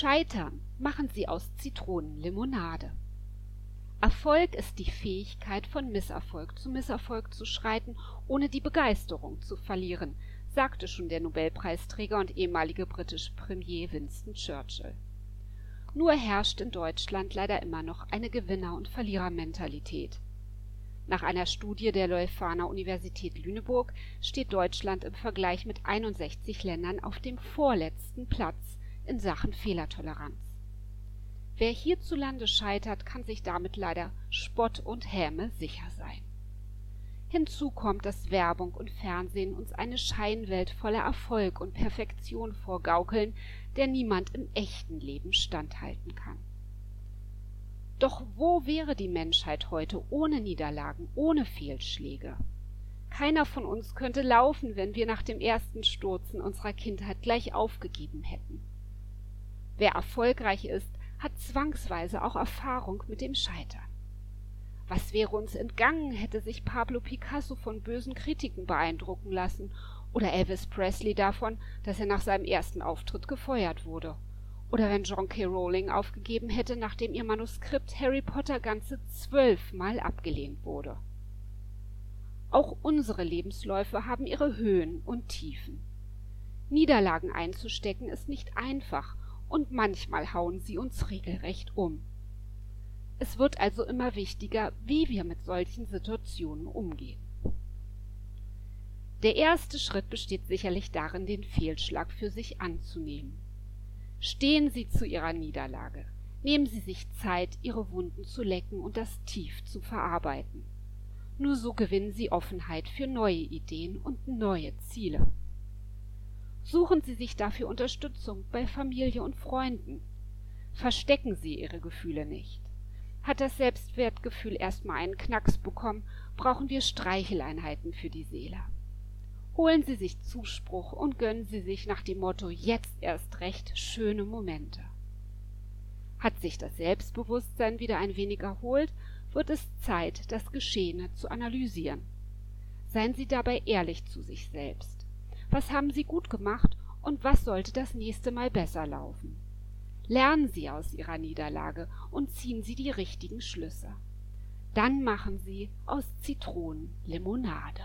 Scheitern machen Sie aus Zitronen Limonade. Erfolg ist die Fähigkeit, von Misserfolg zu Misserfolg zu schreiten, ohne die Begeisterung zu verlieren, sagte schon der Nobelpreisträger und ehemalige britische Premier Winston Churchill. Nur herrscht in Deutschland leider immer noch eine Gewinner- und Verlierermentalität. Nach einer Studie der Leuphana Universität Lüneburg steht Deutschland im Vergleich mit 61 Ländern auf dem vorletzten Platz in Sachen Fehlertoleranz. Wer hierzulande scheitert, kann sich damit leider Spott und Häme sicher sein. Hinzu kommt, dass Werbung und Fernsehen uns eine Scheinwelt voller Erfolg und Perfektion vorgaukeln, der niemand im echten Leben standhalten kann. Doch wo wäre die Menschheit heute ohne Niederlagen, ohne Fehlschläge? Keiner von uns könnte laufen, wenn wir nach dem ersten Sturzen unserer Kindheit gleich aufgegeben hätten. Wer erfolgreich ist, hat zwangsweise auch Erfahrung mit dem Scheitern. Was wäre uns entgangen, hätte sich Pablo Picasso von bösen Kritiken beeindrucken lassen oder Elvis Presley davon, dass er nach seinem ersten Auftritt gefeuert wurde oder wenn John K. Rowling aufgegeben hätte, nachdem ihr Manuskript Harry Potter ganze zwölfmal abgelehnt wurde. Auch unsere Lebensläufe haben ihre Höhen und Tiefen. Niederlagen einzustecken ist nicht einfach, und manchmal hauen sie uns regelrecht um. Es wird also immer wichtiger, wie wir mit solchen Situationen umgehen. Der erste Schritt besteht sicherlich darin, den Fehlschlag für sich anzunehmen. Stehen Sie zu Ihrer Niederlage. Nehmen Sie sich Zeit, Ihre Wunden zu lecken und das Tief zu verarbeiten. Nur so gewinnen Sie Offenheit für neue Ideen und neue Ziele. Suchen Sie sich dafür Unterstützung bei Familie und Freunden. Verstecken Sie Ihre Gefühle nicht. Hat das Selbstwertgefühl erstmal einen Knacks bekommen, brauchen wir Streicheleinheiten für die Seele. Holen Sie sich Zuspruch und gönnen Sie sich nach dem Motto jetzt erst recht schöne Momente. Hat sich das Selbstbewusstsein wieder ein wenig erholt, wird es Zeit, das Geschehene zu analysieren. Seien Sie dabei ehrlich zu sich selbst. Was haben Sie gut gemacht und was sollte das nächste Mal besser laufen? Lernen Sie aus Ihrer Niederlage und ziehen Sie die richtigen Schlüsse. Dann machen Sie aus Zitronen Limonade.